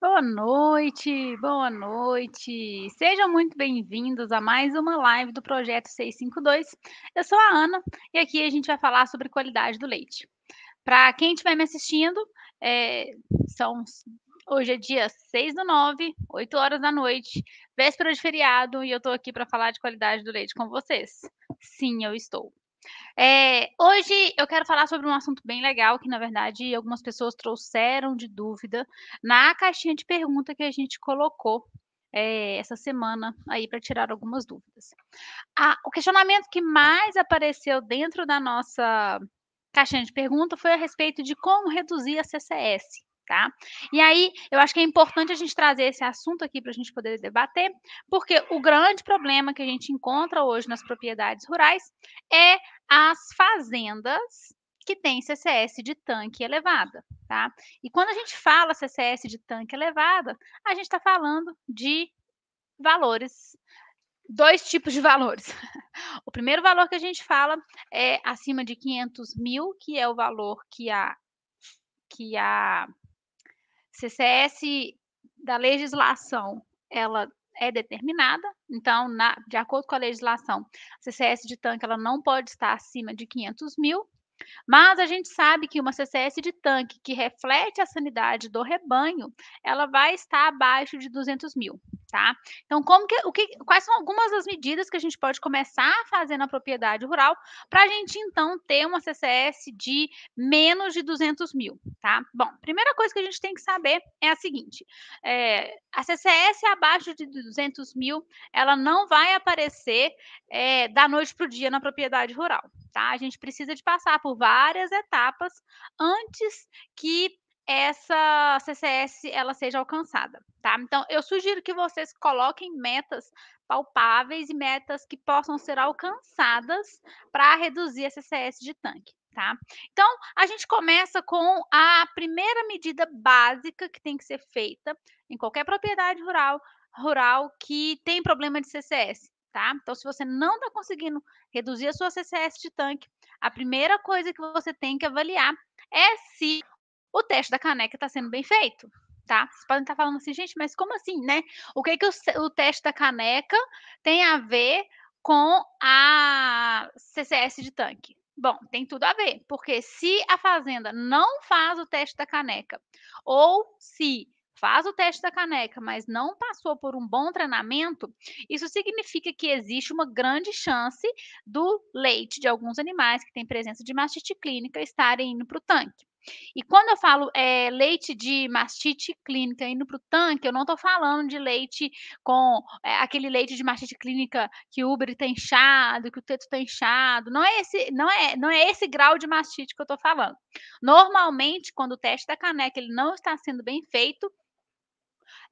Boa noite, boa noite. Sejam muito bem-vindos a mais uma live do Projeto 652. Eu sou a Ana e aqui a gente vai falar sobre qualidade do leite. Para quem estiver me assistindo, é, são, hoje é dia 6 do 9, 8 horas da noite, véspera de feriado, e eu estou aqui para falar de qualidade do leite com vocês. Sim, eu estou. É, hoje eu quero falar sobre um assunto bem legal que, na verdade, algumas pessoas trouxeram de dúvida na caixinha de pergunta que a gente colocou é, essa semana aí para tirar algumas dúvidas. O questionamento que mais apareceu dentro da nossa caixinha de pergunta foi a respeito de como reduzir a CCS. Tá? E aí, eu acho que é importante a gente trazer esse assunto aqui para a gente poder debater, porque o grande problema que a gente encontra hoje nas propriedades rurais é as fazendas que têm CCS de tanque elevada, tá? E quando a gente fala CCS de tanque elevada, a gente está falando de valores, dois tipos de valores. O primeiro valor que a gente fala é acima de 500 mil, que é o valor que a, que a CCS da legislação, ela é determinada, então, na, de acordo com a legislação, CCS de tanque ela não pode estar acima de 500 mil, mas a gente sabe que uma CCS de tanque que reflete a sanidade do rebanho, ela vai estar abaixo de 200 mil, tá? Então, como que, o que, quais são algumas das medidas que a gente pode começar a fazer na propriedade rural para a gente, então, ter uma CCS de menos de 200 mil, tá? Bom, primeira coisa que a gente tem que saber é a seguinte, é, a CCS abaixo de 200 mil, ela não vai aparecer é, da noite para o dia na propriedade rural, tá? A gente precisa de passar por várias etapas antes que essa CCS ela seja alcançada, tá? Então, eu sugiro que vocês coloquem metas palpáveis e metas que possam ser alcançadas para reduzir a CCS de tanque, tá? Então, a gente começa com a primeira medida básica que tem que ser feita em qualquer propriedade rural, rural que tem problema de CCS, tá? Então, se você não está conseguindo reduzir a sua CCS de tanque, a primeira coisa que você tem que avaliar é se o teste da caneca está sendo bem feito, tá? Vocês podem estar tá falando assim, gente, mas como assim, né? O que que o, o teste da caneca tem a ver com a CCS de tanque? Bom, tem tudo a ver, porque se a fazenda não faz o teste da caneca, ou se faz o teste da caneca, mas não passou por um bom treinamento, isso significa que existe uma grande chance do leite de alguns animais que têm presença de mastite clínica estarem indo para o tanque. E quando eu falo é, leite de mastite clínica indo para o tanque, eu não estou falando de leite com é, aquele leite de mastite clínica que o Uber está inchado, que o teto está inchado. Não é, esse, não, é, não é esse grau de mastite que eu estou falando. Normalmente, quando o teste da caneca ele não está sendo bem feito,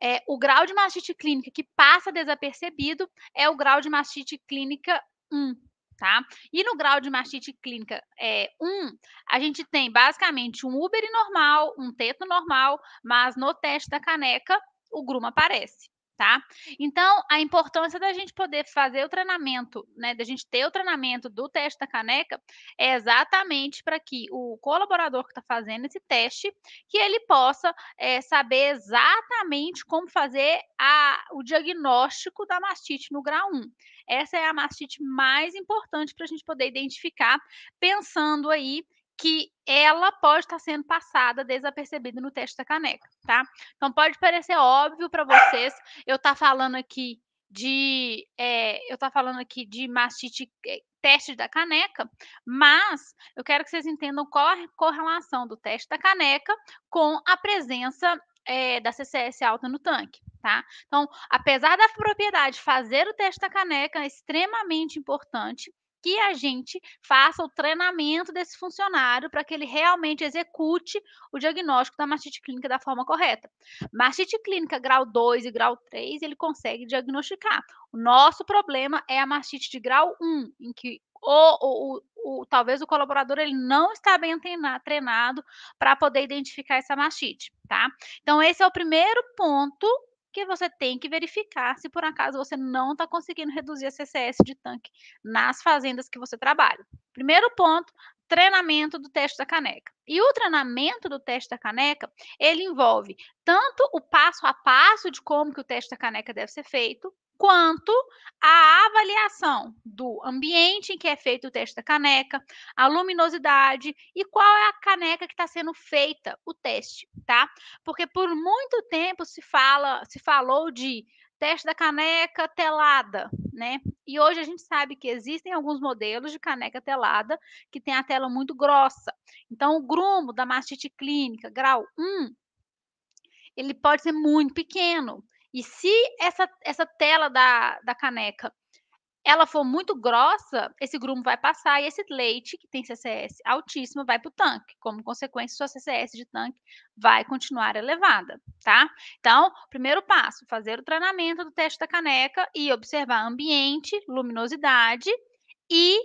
é, o grau de mastite clínica que passa desapercebido é o grau de mastite clínica 1, tá? E no grau de mastite clínica é, 1, a gente tem basicamente um Uber normal, um teto normal, mas no teste da caneca o gruma aparece tá? Então, a importância da gente poder fazer o treinamento, né, da gente ter o treinamento do teste da caneca, é exatamente para que o colaborador que está fazendo esse teste, que ele possa é, saber exatamente como fazer a, o diagnóstico da mastite no grau 1. Essa é a mastite mais importante para a gente poder identificar, pensando aí que ela pode estar sendo passada desapercebida no teste da caneca, tá? Então pode parecer óbvio para vocês, eu estar tá falando aqui de é, eu tá falando aqui de mastite é, teste da caneca, mas eu quero que vocês entendam qual a correlação do teste da caneca com a presença é, da CCS alta no tanque. Tá? Então, apesar da propriedade fazer o teste da caneca, é extremamente importante que a gente faça o treinamento desse funcionário para que ele realmente execute o diagnóstico da mastite clínica da forma correta. Mastite clínica grau 2 e grau 3, ele consegue diagnosticar. O nosso problema é a mastite de grau 1, em que o, talvez o colaborador ele não está bem treinado para poder identificar essa mastite, tá? Então, esse é o primeiro ponto que você tem que verificar se por acaso você não está conseguindo reduzir a CCS de tanque nas fazendas que você trabalha. Primeiro ponto, treinamento do teste da caneca. E o treinamento do teste da caneca, ele envolve tanto o passo a passo de como que o teste da caneca deve ser feito, quanto a avaliação do ambiente em que é feito o teste da caneca, a luminosidade e qual é a caneca que está sendo feita o teste, tá? Porque por muito tempo se fala, se falou de teste da caneca telada, né? E hoje a gente sabe que existem alguns modelos de caneca telada que tem a tela muito grossa. Então, o grumo da mastite clínica, grau 1, ele pode ser muito pequeno. E se essa, essa tela da, da caneca ela for muito grossa, esse grumo vai passar e esse leite, que tem CCS altíssimo, vai para o tanque. Como consequência, sua CCS de tanque vai continuar elevada, tá? Então, primeiro passo, fazer o treinamento do teste da caneca e observar ambiente, luminosidade e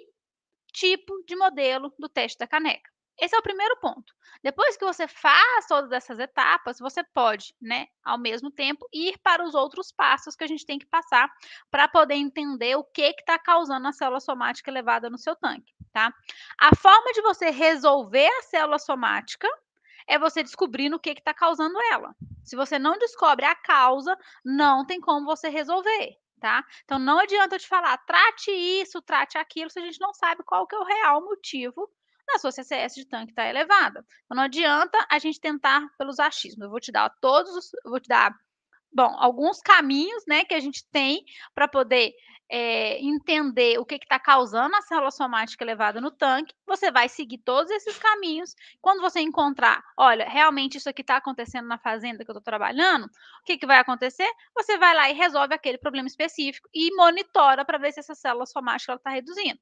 tipo de modelo do teste da caneca. Esse é o primeiro ponto. Depois que você faz todas essas etapas, você pode, né, ao mesmo tempo, ir para os outros passos que a gente tem que passar para poder entender o que está causando a célula somática elevada no seu tanque, tá? A forma de você resolver a célula somática é você descobrindo o que está causando ela. Se você não descobre a causa, não tem como você resolver, tá? Então não adianta eu te falar, trate isso, trate aquilo, se a gente não sabe qual que é o real motivo a sua CCS de tanque está elevada. Então, não adianta a gente tentar pelos achismos. Eu vou te dar todos os, vou te dar, bom, alguns caminhos, né, que a gente tem para poder é, entender o que está causando a célula somática elevada no tanque. Você vai seguir todos esses caminhos. Quando você encontrar, olha, realmente isso aqui está acontecendo na fazenda que eu estou trabalhando, o que, que vai acontecer? Você vai lá e resolve aquele problema específico e monitora para ver se essa célula somática está reduzindo.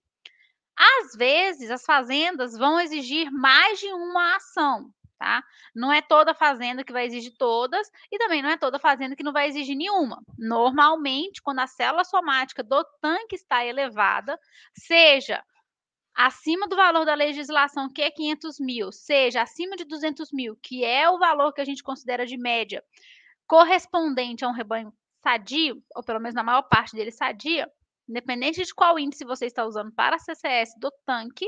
Às vezes, as fazendas vão exigir mais de uma ação, tá? Não é toda fazenda que vai exigir todas e também não é toda fazenda que não vai exigir nenhuma. Normalmente, quando a célula somática do tanque está elevada, seja acima do valor da legislação, que é 500 mil, seja acima de 200 mil, que é o valor que a gente considera de média, correspondente a um rebanho sadio, ou pelo menos na maior parte dele sadia, independente de qual índice você está usando para CCS do tanque,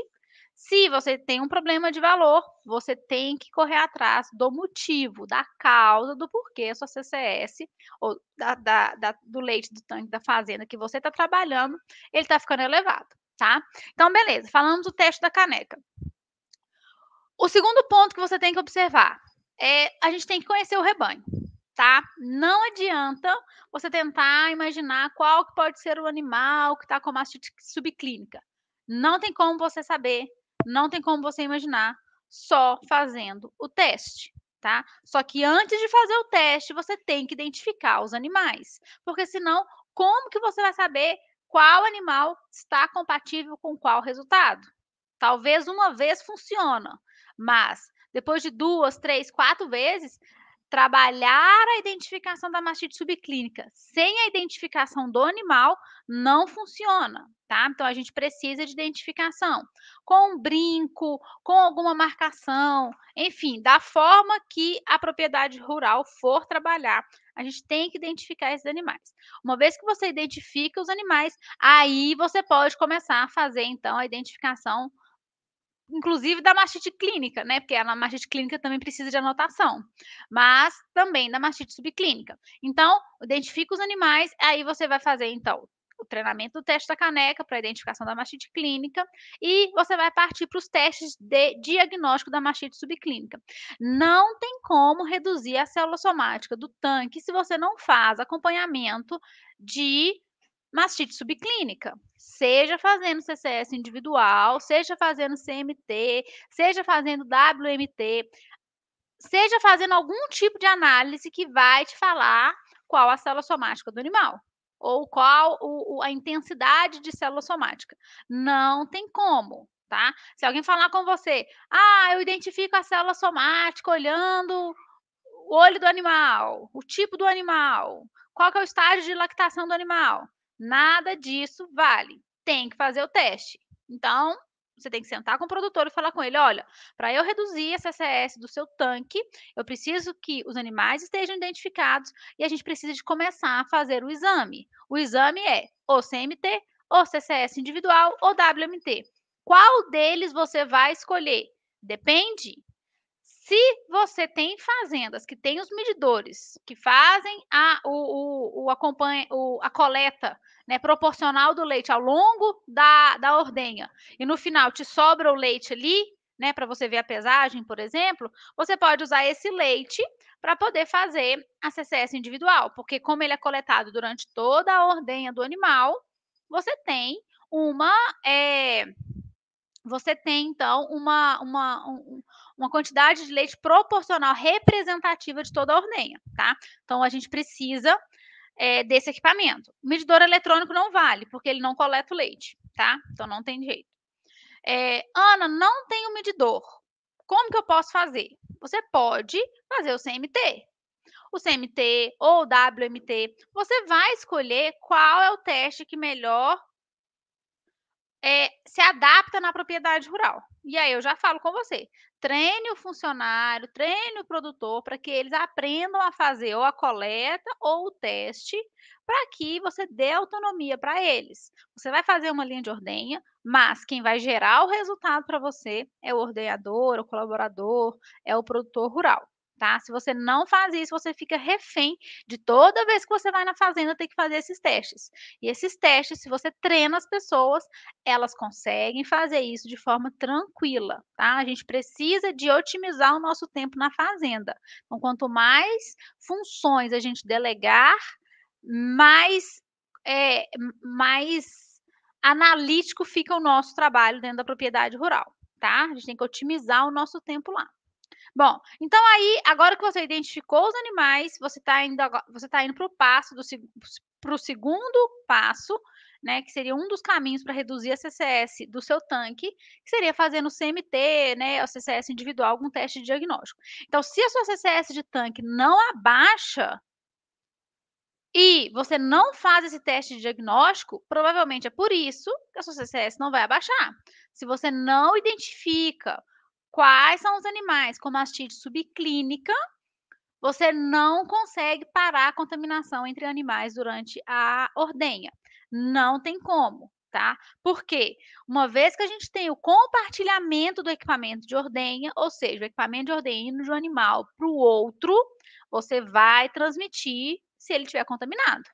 se você tem um problema de valor, você tem que correr atrás do motivo, da causa, do porquê a sua CCS, ou da, da, da, do leite do tanque da fazenda que você está trabalhando, ele está ficando elevado, tá? Então, beleza, falamos do teste da caneca. O segundo ponto que você tem que observar é a gente tem que conhecer o rebanho tá? Não adianta você tentar imaginar qual que pode ser o animal que está com mastite subclínica. Não tem como você saber, não tem como você imaginar só fazendo o teste, tá? Só que antes de fazer o teste, você tem que identificar os animais, porque senão, como que você vai saber qual animal está compatível com qual resultado? Talvez uma vez funciona, mas depois de duas, três, quatro vezes, trabalhar a identificação da mastite subclínica sem a identificação do animal não funciona, tá? Então a gente precisa de identificação com um brinco, com alguma marcação, enfim, da forma que a propriedade rural for trabalhar. A gente tem que identificar esses animais. Uma vez que você identifica os animais, aí você pode começar a fazer então a identificação inclusive da mastite clínica, né? Porque a mastite clínica também precisa de anotação, mas também da mastite subclínica. Então, identifica os animais, aí você vai fazer, então, o treinamento do teste da caneca para identificação da mastite clínica e você vai partir para os testes de diagnóstico da mastite subclínica. Não tem como reduzir a célula somática do tanque se você não faz acompanhamento de mastite subclínica, seja fazendo CCS individual, seja fazendo CMT, seja fazendo WMT, seja fazendo algum tipo de análise que vai te falar qual a célula somática do animal ou qual o, a intensidade de célula somática. Não tem como, tá? Se alguém falar com você, ah, eu identifico a célula somática olhando o olho do animal, o tipo do animal, qual que é o estágio de lactação do animal. Nada disso vale. Tem que fazer o teste. Então, você tem que sentar com o produtor e falar com ele: olha, para eu reduzir a CCS do seu tanque, eu preciso que os animais estejam identificados e a gente precisa de começar a fazer o exame. O exame é ou CMT, ou CCS individual, ou WMT. Qual deles você vai escolher? Depende. Se você tem fazendas que têm os medidores, que fazem a, o, o, o, acompanha, o, a coleta né, proporcional do leite ao longo da, da ordenha, e no final te sobra o leite ali, né, para você ver a pesagem, por exemplo, você pode usar esse leite para poder fazer a CCS individual, porque como ele é coletado durante toda a ordenha do animal, você tem uma é, você tem então uma, uma, um, uma quantidade de leite proporcional representativa de toda a ordenha, tá? Então a gente precisa é, desse equipamento. O medidor eletrônico não vale, porque ele não coleta o leite, tá? Então não tem jeito. É, Ana, não tem um medidor. Como que eu posso fazer? Você pode fazer o CMT. O CMT ou o WMT, você vai escolher qual é o teste que melhor é, se adapta na propriedade rural. E aí eu já falo com você. Treine o funcionário, treine o produtor para que eles aprendam a fazer ou a coleta ou o teste, para que você dê autonomia para eles. Você vai fazer uma linha de ordenha, mas quem vai gerar o resultado para você é o ordenador, o colaborador, é o produtor rural tá? Se você não faz isso, você fica refém de toda vez que você vai na fazenda ter que fazer esses testes. E esses testes, se você treina as pessoas, elas conseguem fazer isso de forma tranquila, tá? A gente precisa de otimizar o nosso tempo na fazenda. Então, quanto mais funções a gente delegar, mais é, mais analítico fica o nosso trabalho dentro da propriedade rural, tá? A gente tem que otimizar o nosso tempo lá. Bom, então aí, agora que você identificou os animais, você está indo, você tá indo para o passo do para o segundo passo, né, que seria um dos caminhos para reduzir a CCS do seu tanque, que seria fazendo o CMT, né, o CCS individual, algum teste de diagnóstico. Então, se a sua CCS de tanque não abaixa e você não faz esse teste de diagnóstico, provavelmente é por isso que a sua CCS não vai abaixar. Se você não identifica quais são os animais com mastite subclínica, você não consegue parar a contaminação entre animais durante a ordenha. Não tem como, tá? Porque uma vez que a gente tem o compartilhamento do equipamento de ordenha, ou seja, o equipamento de ordenha de um animal para o outro, você vai transmitir se ele estiver contaminado.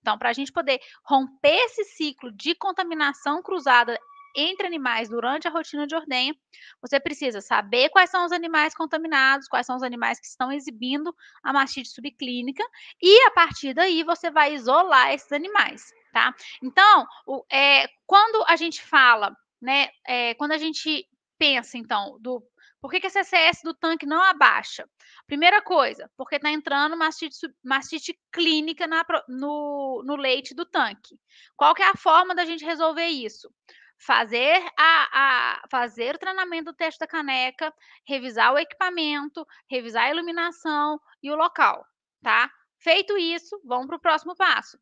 Então, para a gente poder romper esse ciclo de contaminação cruzada entre animais durante a rotina de ordenha, você precisa saber quais são os animais contaminados, quais são os animais que estão exibindo a mastite subclínica, e a partir daí você vai isolar esses animais, tá? Então, o, é, quando a gente fala, né, é, quando a gente pensa, então, do por que, que a CCS do tanque não abaixa? Primeira coisa, porque está entrando mastite, mastite clínica na, no, no leite do tanque. Qual que é a forma da gente resolver isso? Fazer a, a, fazer o treinamento do teste da caneca, revisar o equipamento, revisar a iluminação e o local, tá? Feito isso, vamos para o próximo passo.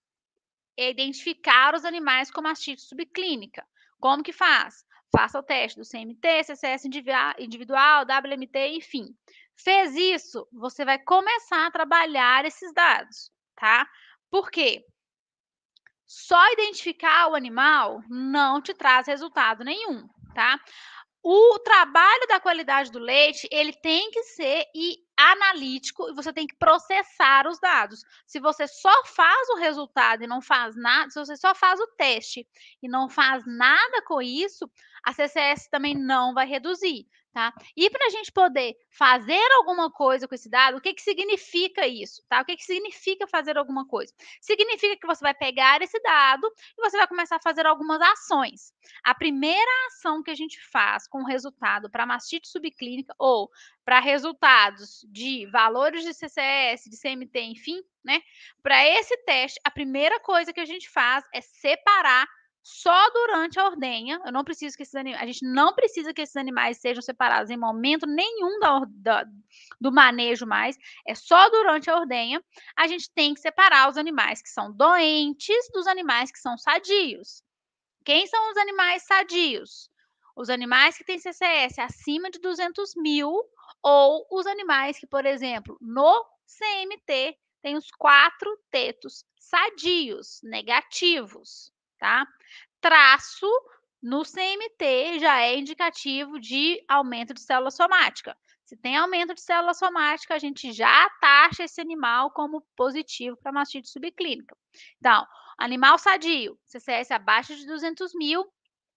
Identificar os animais com mastite subclínica. Como que faz? Faça o teste do CMT, CCS individual, WMT, enfim. Fez isso, você vai começar a trabalhar esses dados, tá? Por quê? Só identificar o animal não te traz resultado nenhum, tá? O trabalho da qualidade do leite, ele tem que ser e analítico e você tem que processar os dados. Se você só faz o resultado e não faz nada, se você só faz o teste e não faz nada com isso, a CCS também não vai reduzir tá? E para a gente poder fazer alguma coisa com esse dado, o que, que significa isso, tá? O que, que significa fazer alguma coisa? Significa que você vai pegar esse dado e você vai começar a fazer algumas ações. A primeira ação que a gente faz com resultado para mastite subclínica ou para resultados de valores de CCS, de CMT, enfim, né? Para esse teste, a primeira coisa que a gente faz é separar só durante a ordenha. Eu não preciso que esses a gente não precisa que esses animais sejam separados em momento nenhum da, da, do manejo mais. É só durante a ordenha. A gente tem que separar os animais que são doentes dos animais que são sadios. Quem são os animais sadios? Os animais que têm CCS acima de 200 mil ou os animais que, por exemplo, no CMT tem os quatro tetos sadios, negativos tá? Traço no CMT já é indicativo de aumento de célula somática. Se tem aumento de célula somática, a gente já taxa esse animal como positivo para mastite subclínica. Então, animal sadio, CCS abaixo de 200 mil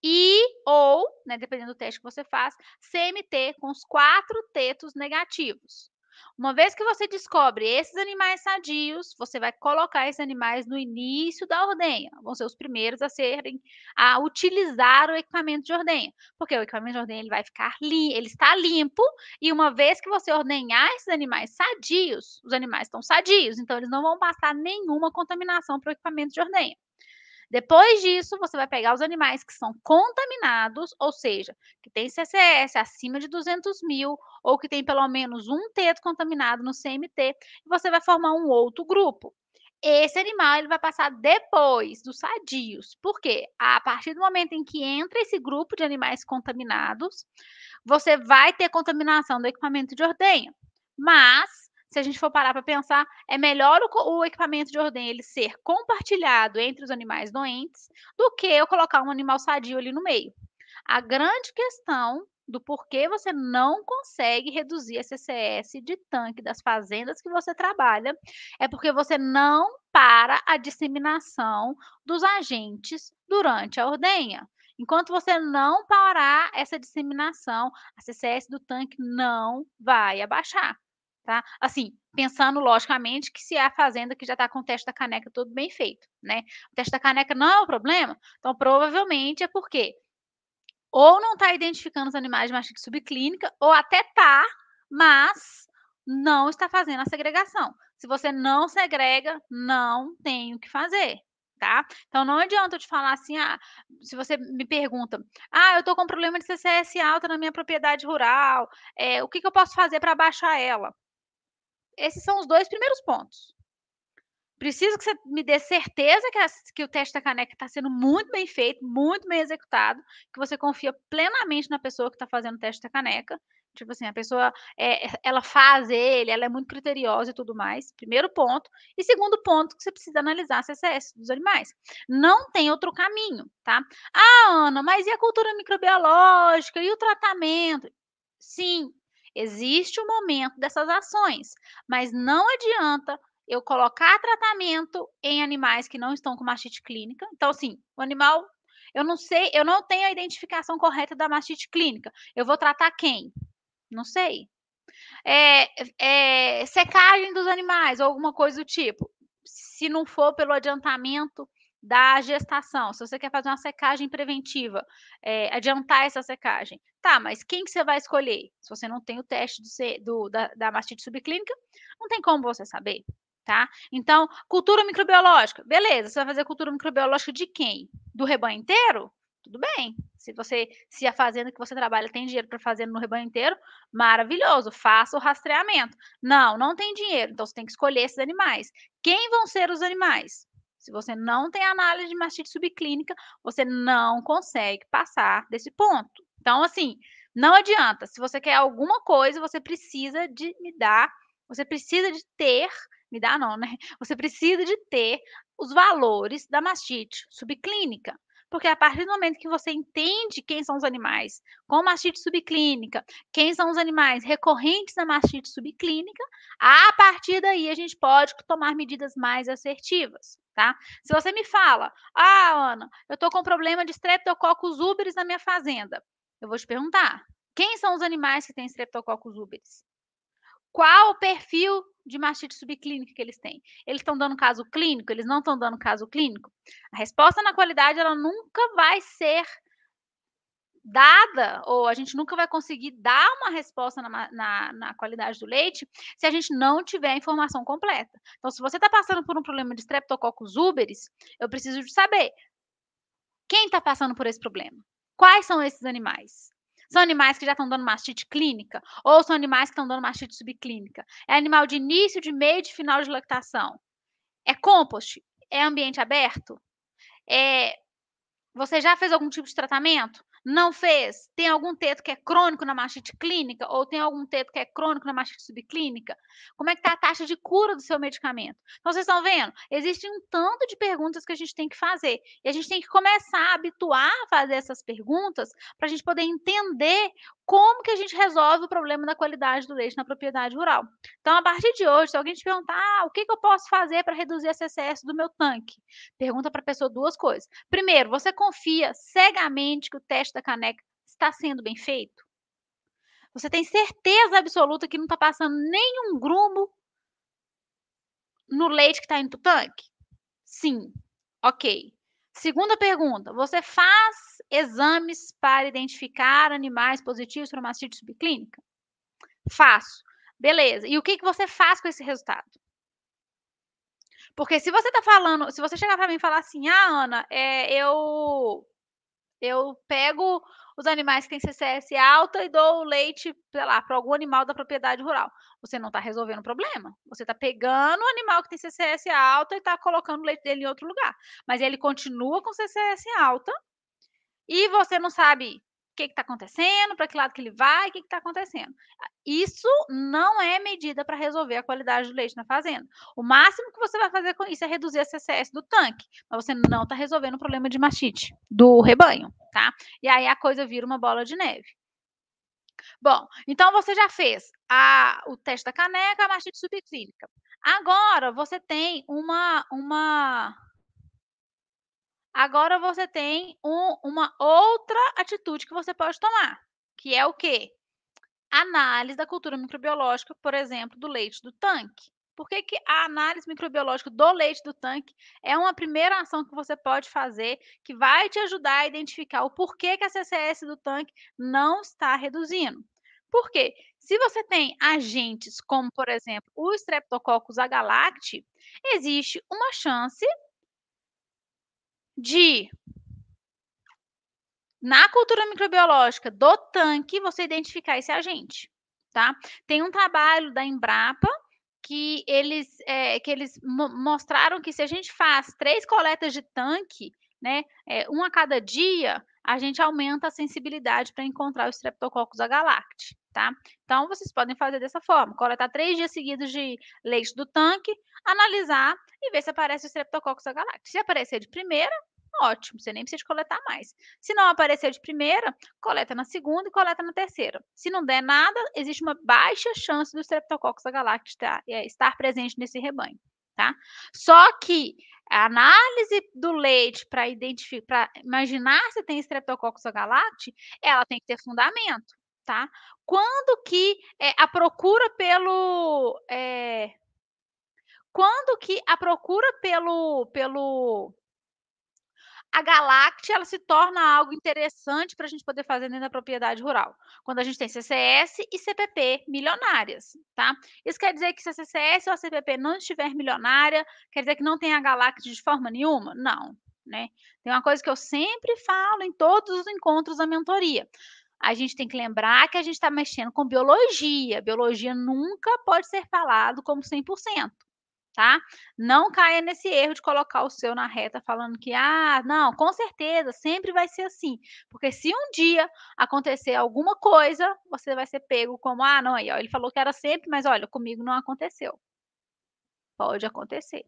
e ou, né, dependendo do teste que você faz, CMT com os quatro tetos negativos. Uma vez que você descobre esses animais sadios, você vai colocar esses animais no início da ordenha. Vão ser os primeiros a serem a utilizar o equipamento de ordenha, porque o equipamento de ordenha ele vai ficar limpo, ele está limpo e uma vez que você ordenhar esses animais sadios, os animais estão sadios, então eles não vão passar nenhuma contaminação para o equipamento de ordenha. Depois disso, você vai pegar os animais que são contaminados, ou seja, que tem CCS acima de 200 mil, ou que tem pelo menos um teto contaminado no CMT, e você vai formar um outro grupo. Esse animal ele vai passar depois dos sadios. Por quê? A partir do momento em que entra esse grupo de animais contaminados, você vai ter contaminação do equipamento de ordenha. Mas se a gente for parar para pensar, é melhor o, o, equipamento de ordem ele ser compartilhado entre os animais doentes do que eu colocar um animal sadio ali no meio. A grande questão do porquê você não consegue reduzir a CCS de tanque das fazendas que você trabalha é porque você não para a disseminação dos agentes durante a ordenha. Enquanto você não parar essa disseminação, a CCS do tanque não vai abaixar tá? Assim, pensando logicamente que se é a fazenda que já está com o teste da caneca todo bem feito, né? O teste da caneca não é o problema, então provavelmente é porque ou não está identificando os animais de mastite subclínica, ou até está, mas não está fazendo a segregação. Se você não segrega, não tem o que fazer, tá? Então não adianta eu te falar assim, ah, se você me pergunta, ah, eu estou com problema de CCS alta na minha propriedade rural, é, o que, que eu posso fazer para baixar ela? Esses são os dois primeiros pontos. Preciso que você me dê certeza que, a, que o teste da caneca está sendo muito bem feito, muito bem executado, que você confia plenamente na pessoa que está fazendo o teste da caneca. Tipo assim, a pessoa, é, ela faz ele, ela é muito criteriosa e tudo mais. Primeiro ponto. E segundo ponto, que você precisa analisar a CCS dos animais. Não tem outro caminho, tá? Ah, Ana, mas e a cultura microbiológica? E o tratamento? Sim, Existe o momento dessas ações, mas não adianta eu colocar tratamento em animais que não estão com mastite clínica. Então, assim, o animal, eu não sei, eu não tenho a identificação correta da mastite clínica. Eu vou tratar quem? Não sei. É, é, secagem dos animais, ou alguma coisa do tipo. Se não for pelo adiantamento da gestação, se você quer fazer uma secagem preventiva, é, adiantar essa secagem, tá, mas quem que você vai escolher? Se você não tem o teste do, da, da mastite subclínica, não tem como você saber, tá? Então, cultura microbiológica, beleza, você vai fazer cultura microbiológica de quem? Do rebanho inteiro? Tudo bem. Se você, se a fazenda que você trabalha tem dinheiro para fazer no rebanho inteiro, maravilhoso, faça o rastreamento. Não, não tem dinheiro, então você tem que escolher esses animais. Quem vão ser os animais? Se você não tem análise de mastite subclínica, você não consegue passar desse ponto. Então, assim, não adianta. Se você quer alguma coisa, você precisa de me dar, você precisa de ter, me dá não, né? Você precisa de ter os valores da mastite subclínica. Porque a partir do momento que você entende quem são os animais com mastite subclínica, quem são os animais recorrentes da mastite subclínica, a partir daí a gente pode tomar medidas mais assertivas tá? Se você me fala, ah, Ana, eu estou com problema de Streptococcus uberis na minha fazenda, eu vou te perguntar, quem são os animais que têm Streptococcus uberis? Qual o perfil de mastite subclínica que eles têm? Eles estão dando caso clínico? Eles não estão dando caso clínico? A resposta na qualidade ela nunca vai ser dada, ou a gente nunca vai conseguir dar uma resposta na, na, na, qualidade do leite se a gente não tiver a informação completa. Então, se você está passando por um problema de Streptococcus uberis, eu preciso de saber quem está passando por esse problema. Quais são esses animais? São animais que já estão dando mastite clínica ou são animais que estão dando mastite subclínica? É animal de início, de meio e de final de lactação? É compost? É ambiente aberto? É... Você já fez algum tipo de tratamento? Não fez? Tem algum teto que é crônico na mastite clínica? Ou tem algum teto que é crônico na mastite subclínica? Como é que está a taxa de cura do seu medicamento? Então, vocês estão vendo? Existe um tanto de perguntas que a gente tem que fazer. E a gente tem que começar a habituar a fazer essas perguntas para a gente poder entender como que a gente resolve o problema da qualidade do leite na propriedade rural. Então, a partir de hoje, se alguém te perguntar ah, o que, que eu posso fazer para reduzir a CCS do meu tanque, pergunta para a pessoa duas coisas. Primeiro, você confia cegamente que o teste da caneca está sendo bem feito? Você tem certeza absoluta que não está passando nenhum grumo no leite que está indo para o tanque? Sim. Ok. Segunda pergunta: você faz exames para identificar animais positivos para mastite subclínica? Faço. Beleza. E o que, que você faz com esse resultado? Porque se você está falando, se você chegar para mim e falar assim, ah, Ana, é, eu eu pego os animais que têm CCS alta e dou o leite, sei lá, para algum animal da propriedade rural. Você não está resolvendo o problema. Você está pegando o animal que tem CCS alta e está colocando o leite dele em outro lugar. Mas ele continua com CCS alta e você não sabe que está acontecendo, para que lado que ele vai, o que está acontecendo. Isso não é medida para resolver a qualidade do leite na fazenda. O máximo que você vai fazer com isso é reduzir a CCS do tanque, mas você não está resolvendo o problema de mastite do rebanho, tá? E aí a coisa vira uma bola de neve. Bom, então você já fez a, o teste da caneca, a mastite subclínica. Agora você tem uma, uma Agora você tem um, uma outra atitude que você pode tomar, que é o quê? Análise da cultura microbiológica, por exemplo, do leite do tanque. Por que, que a análise microbiológica do leite do tanque é uma primeira ação que você pode fazer que vai te ajudar a identificar o porquê que a CCS do tanque não está reduzindo? Por quê? Se você tem agentes como, por exemplo, o Streptococcus agalacti, existe uma chance de na cultura microbiológica do tanque você identificar esse agente, tá? Tem um trabalho da Embrapa que eles, é, que eles mo mostraram que se a gente faz três coletas de tanque, né, é, a cada dia, a gente aumenta a sensibilidade para encontrar o Streptococcus agalacti, tá? Então, vocês podem fazer dessa forma, coletar três dias seguidos de leite do tanque, analisar e ver se aparece o Streptococcus agalacti. Se aparecer de primeira, ótimo, você nem precisa coletar mais. Se não aparecer de primeira, coleta na segunda e coleta na terceira. Se não der nada, existe uma baixa chance do Streptococcus agalacti estar, é, estar presente nesse rebanho, tá? Só que a análise do leite para identificar, para imaginar se tem Streptococcus agalacti, ela tem que ter fundamento, tá? Quando que é, a procura pelo é, quando que a procura pelo pelo a Galacte ela se torna algo interessante para a gente poder fazer dentro da propriedade rural. Quando a gente tem CCS e CPP milionárias, tá? Isso quer dizer que se a CCS ou a CPP não estiver milionária, quer dizer que não tem a Galacte de forma nenhuma? Não, né? Tem uma coisa que eu sempre falo em todos os encontros da mentoria. A gente tem que lembrar que a gente está mexendo com biologia. Biologia nunca pode ser falado como 100% tá? Não caia nesse erro de colocar o seu na reta falando que, ah, não, com certeza, sempre vai ser assim. Porque se um dia acontecer alguma coisa, você vai ser pego como, ah, não, aí, ó, ele falou que era sempre, mas olha, comigo não aconteceu. Pode acontecer,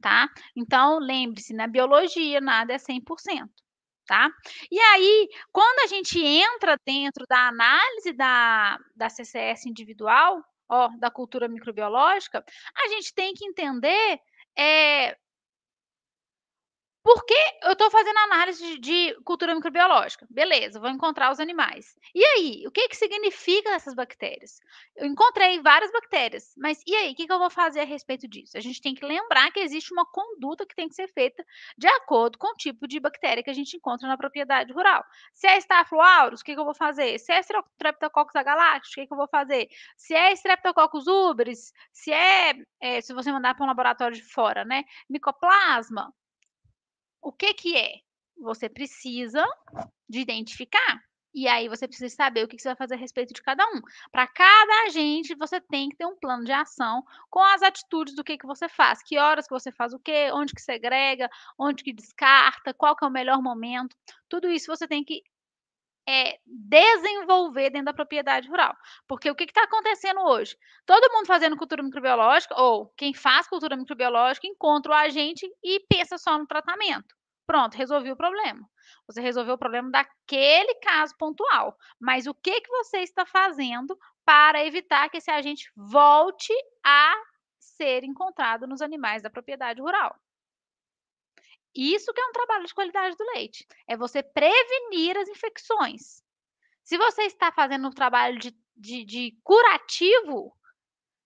tá? Então, lembre-se, na biologia nada é 100%. Tá? E aí, quando a gente entra dentro da análise da, da CCS individual, ó, da cultura microbiológica, a gente tem que entender é, por que eu estou fazendo análise de cultura microbiológica? Beleza, vou encontrar os animais. E aí, o que, que significa essas bactérias? Eu encontrei várias bactérias, mas e aí, o que, que eu vou fazer a respeito disso? A gente tem que lembrar que existe uma conduta que tem que ser feita de acordo com o tipo de bactéria que a gente encontra na propriedade rural. Se é Staphylococcus, o que, que eu vou fazer? Se é Streptococcus agalactus, o que, que eu vou fazer? Se é Streptococcus ubris, se é, é se você mandar para um laboratório de fora, né? Micoplasma, o que que é? Você precisa de identificar. E aí você precisa saber o que você vai fazer a respeito de cada um. Para cada agente, você tem que ter um plano de ação com as atitudes do que, que você faz, que horas que você faz o quê, onde que segrega, onde que descarta, qual que é o melhor momento. Tudo isso você tem que é desenvolver dentro da propriedade rural. Porque o que está acontecendo hoje? Todo mundo fazendo cultura microbiológica, ou quem faz cultura microbiológica, encontra o agente e pensa só no tratamento. Pronto, resolvi o problema. Você resolveu o problema daquele caso pontual. Mas o que, que você está fazendo para evitar que esse agente volte a ser encontrado nos animais da propriedade rural? Isso que é um trabalho de qualidade do leite. É você prevenir as infecções. Se você está fazendo um trabalho de, de, de curativo,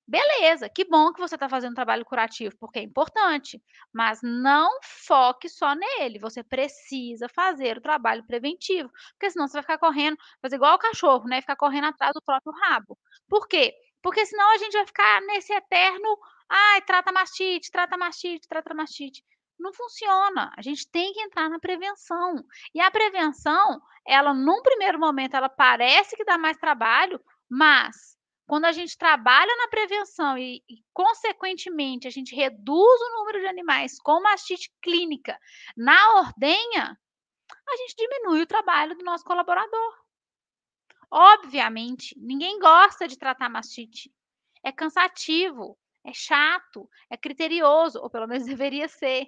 beleza, que bom que você está fazendo um trabalho curativo, porque é importante. Mas não foque só nele. Você precisa fazer o trabalho preventivo. Porque senão você vai ficar correndo, fazer igual o cachorro, né? Ficar correndo atrás do próprio rabo. Por quê? Porque senão a gente vai ficar nesse eterno. Ai, trata mastite, trata mastite, trata mastite não funciona. A gente tem que entrar na prevenção. E a prevenção, ela num primeiro momento ela parece que dá mais trabalho, mas quando a gente trabalha na prevenção e, e, consequentemente a gente reduz o número de animais com mastite clínica na ordenha, a gente diminui o trabalho do nosso colaborador. Obviamente, ninguém gosta de tratar mastite. É cansativo, é chato, é criterioso, ou pelo menos deveria ser.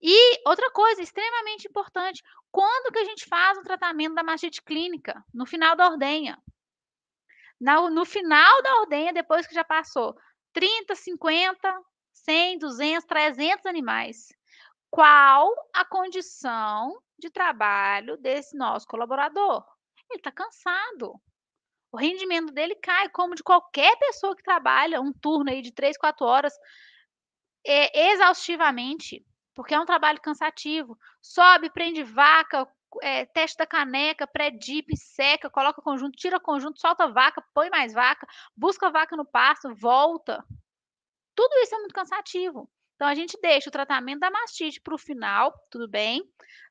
E outra coisa extremamente importante, quando que a gente faz o tratamento da mastite clínica? No final da ordenha. No, no final da ordenha, depois que já passou 30, 50, 100, 200, 300 animais. Qual a condição de trabalho desse nosso colaborador? Ele está cansado. O rendimento dele cai, como de qualquer pessoa que trabalha um turno aí de 3, 4 horas é, exaustivamente porque é um trabalho cansativo. Sobe, prende vaca, é, testa caneca, pré-dip, seca, coloca conjunto, tira conjunto, solta vaca, põe mais vaca, busca vaca no pasto, volta. Tudo isso é muito cansativo. Então a gente deixa o tratamento da mastite para o final, tudo bem.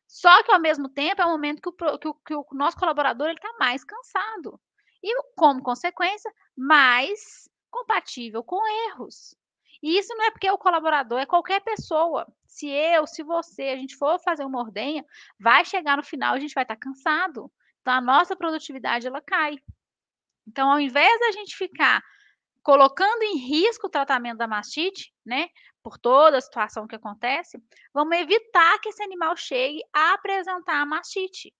Só que ao mesmo tempo é o momento que o, que o, que o nosso colaborador está mais cansado. E, como consequência, mais compatível com erros. E isso não é porque o colaborador, é qualquer pessoa. Se eu, se você, a gente for fazer uma ordenha, vai chegar no final, a gente vai estar cansado. Então, a nossa produtividade, ela cai. Então, ao invés da gente ficar colocando em risco o tratamento da mastite, né, por toda a situação que acontece, vamos evitar que esse animal chegue a apresentar a mastite.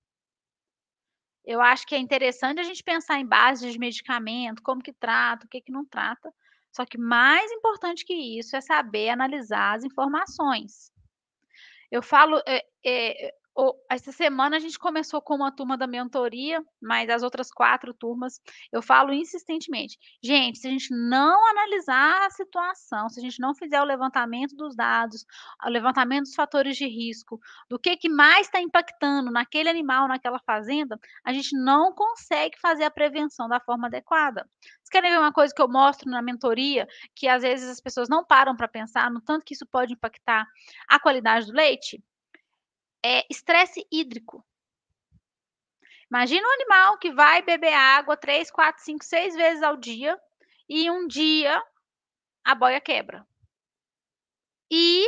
Eu acho que é interessante a gente pensar em bases de medicamento, como que trata, o que que não trata, só que mais importante que isso é saber analisar as informações. Eu falo, é, essa semana a gente começou com uma turma da mentoria, mas as outras quatro turmas eu falo insistentemente. Gente, se a gente não analisar a situação, se a gente não fizer o levantamento dos dados, o levantamento dos fatores de risco, do que, que mais está impactando naquele animal, naquela fazenda, a gente não consegue fazer a prevenção da forma adequada. Vocês querem ver uma coisa que eu mostro na mentoria, que às vezes as pessoas não param para pensar no tanto que isso pode impactar a qualidade do leite? É estresse hídrico. Imagina um animal que vai beber água 3, 4, 5, 6 vezes ao dia e um dia a boia quebra. E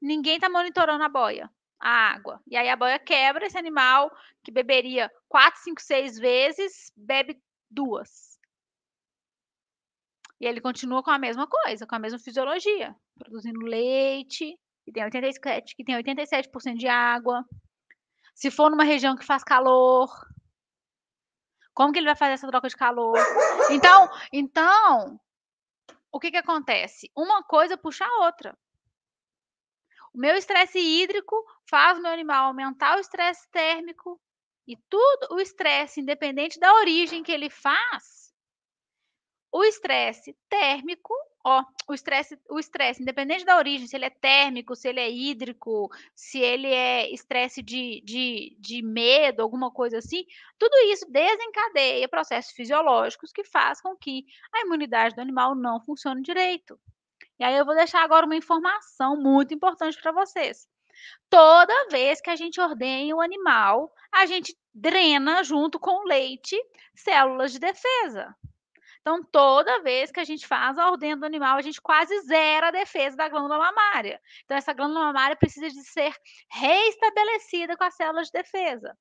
ninguém está monitorando a boia, a água. E aí a boia quebra, esse animal que beberia 4, 5, 6 vezes, bebe duas. E ele continua com a mesma coisa, com a mesma fisiologia, produzindo leite, que tem 87%, que tem 87% de água. Se for numa região que faz calor, como que ele vai fazer essa troca de calor? Então, então, o que que acontece? Uma coisa puxa a outra. O meu estresse hídrico faz o meu animal aumentar o estresse térmico e tudo o estresse, independente da origem que ele faz, o estresse térmico Ó, o estresse, o estresse, independente da origem, se ele é térmico, se ele é hídrico, se ele é estresse de, de, de medo, alguma coisa assim, tudo isso desencadeia processos fisiológicos que faz com que a imunidade do animal não funcione direito. E aí eu vou deixar agora uma informação muito importante para vocês. Toda vez que a gente ordenha o animal, a gente drena junto com o leite células de defesa. Então, toda vez que a gente faz a ordem do animal, a gente quase zera a defesa da glândula mamária. Então, essa glândula mamária precisa de ser reestabelecida com as células de defesa.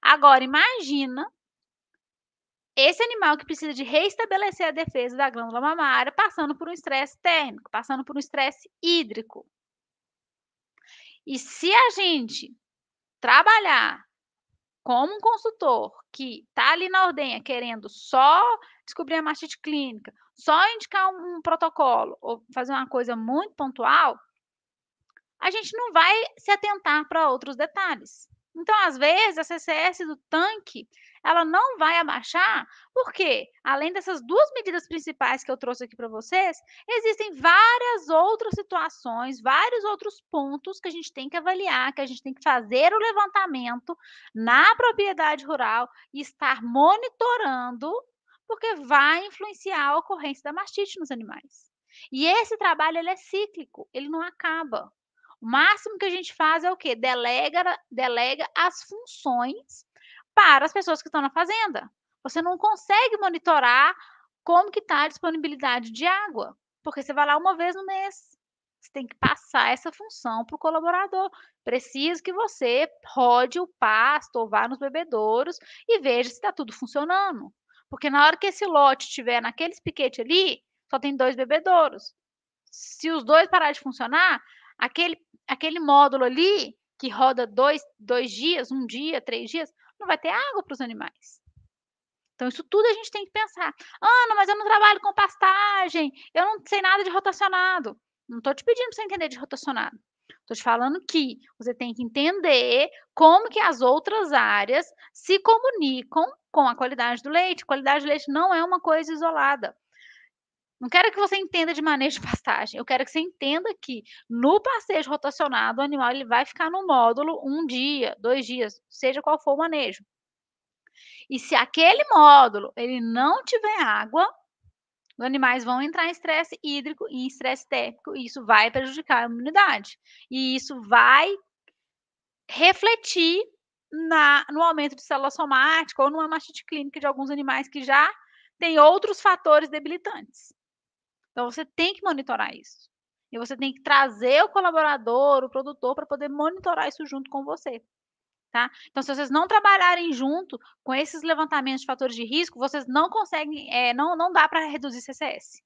Agora, imagina esse animal que precisa de reestabelecer a defesa da glândula mamária, passando por um estresse térmico, passando por um estresse hídrico. E se a gente trabalhar como um consultor que está ali na ordenha querendo só descobrir a mastite clínica, só indicar um, um protocolo ou fazer uma coisa muito pontual, a gente não vai se atentar para outros detalhes. Então, às vezes, a CCS do tanque, ela não vai abaixar, porque além dessas duas medidas principais que eu trouxe aqui para vocês, existem várias outras situações, vários outros pontos que a gente tem que avaliar, que a gente tem que fazer o levantamento na propriedade rural e estar monitorando, porque vai influenciar a ocorrência da mastite nos animais. E esse trabalho ele é cíclico, ele não acaba. O máximo que a gente faz é o quê? Delega, delega as funções para as pessoas que estão na fazenda. Você não consegue monitorar como que está a disponibilidade de água, porque você vai lá uma vez no mês. Você tem que passar essa função para o colaborador. Precisa que você rode o pasto ou vá nos bebedouros e veja se está tudo funcionando. Porque na hora que esse lote estiver naqueles piquete ali, só tem dois bebedouros. Se os dois pararem de funcionar, aquele aquele módulo ali, que roda dois, dois dias, um dia, três dias, não vai ter água para os animais. Então, isso tudo a gente tem que pensar. Ana, mas eu não trabalho com pastagem, eu não sei nada de rotacionado. Não estou te pedindo para você entender de rotacionado. Estou te falando que você tem que entender como que as outras áreas se comunicam com a qualidade do leite. Qualidade do leite não é uma coisa isolada. Não quero que você entenda de manejo de pastagem. Eu quero que você entenda que no passeio rotacionado, o animal ele vai ficar no módulo um dia, dois dias, seja qual for o manejo. E se aquele módulo ele não tiver água, os animais vão entrar em estresse hídrico e em estresse térmico, e isso vai prejudicar a imunidade. E isso vai refletir na, no aumento de célula somática ou numa mastite clínica de alguns animais que já têm outros fatores debilitantes. Então você tem que monitorar isso. E você tem que trazer o colaborador, o produtor, para poder monitorar isso junto com você. Tá? Então, se vocês não trabalharem junto com esses levantamentos de fatores de risco, vocês não conseguem, é, não, não dá para reduzir CCS.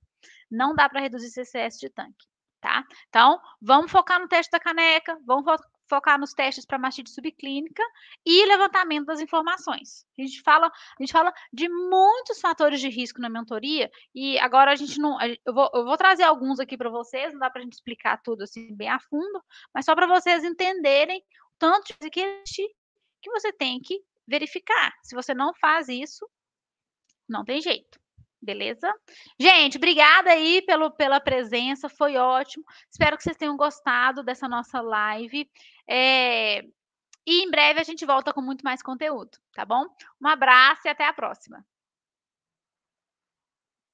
Não dá para reduzir CCS de tanque. Tá? Então, vamos focar no teste da caneca, vamos focar nos testes para mastite subclínica e levantamento das informações. A gente fala, a gente fala de muitos fatores de risco na mentoria e agora a gente não, eu vou, eu vou trazer alguns aqui para vocês, não dá para a gente explicar tudo assim bem a fundo, mas só para vocês entenderem o tanto de que que você tem que verificar. Se você não faz isso, não tem jeito. Beleza? Gente, obrigada aí pelo, pela presença, foi ótimo. Espero que vocês tenham gostado dessa nossa live. É... E em breve a gente volta com muito mais conteúdo, tá bom? Um abraço e até a próxima.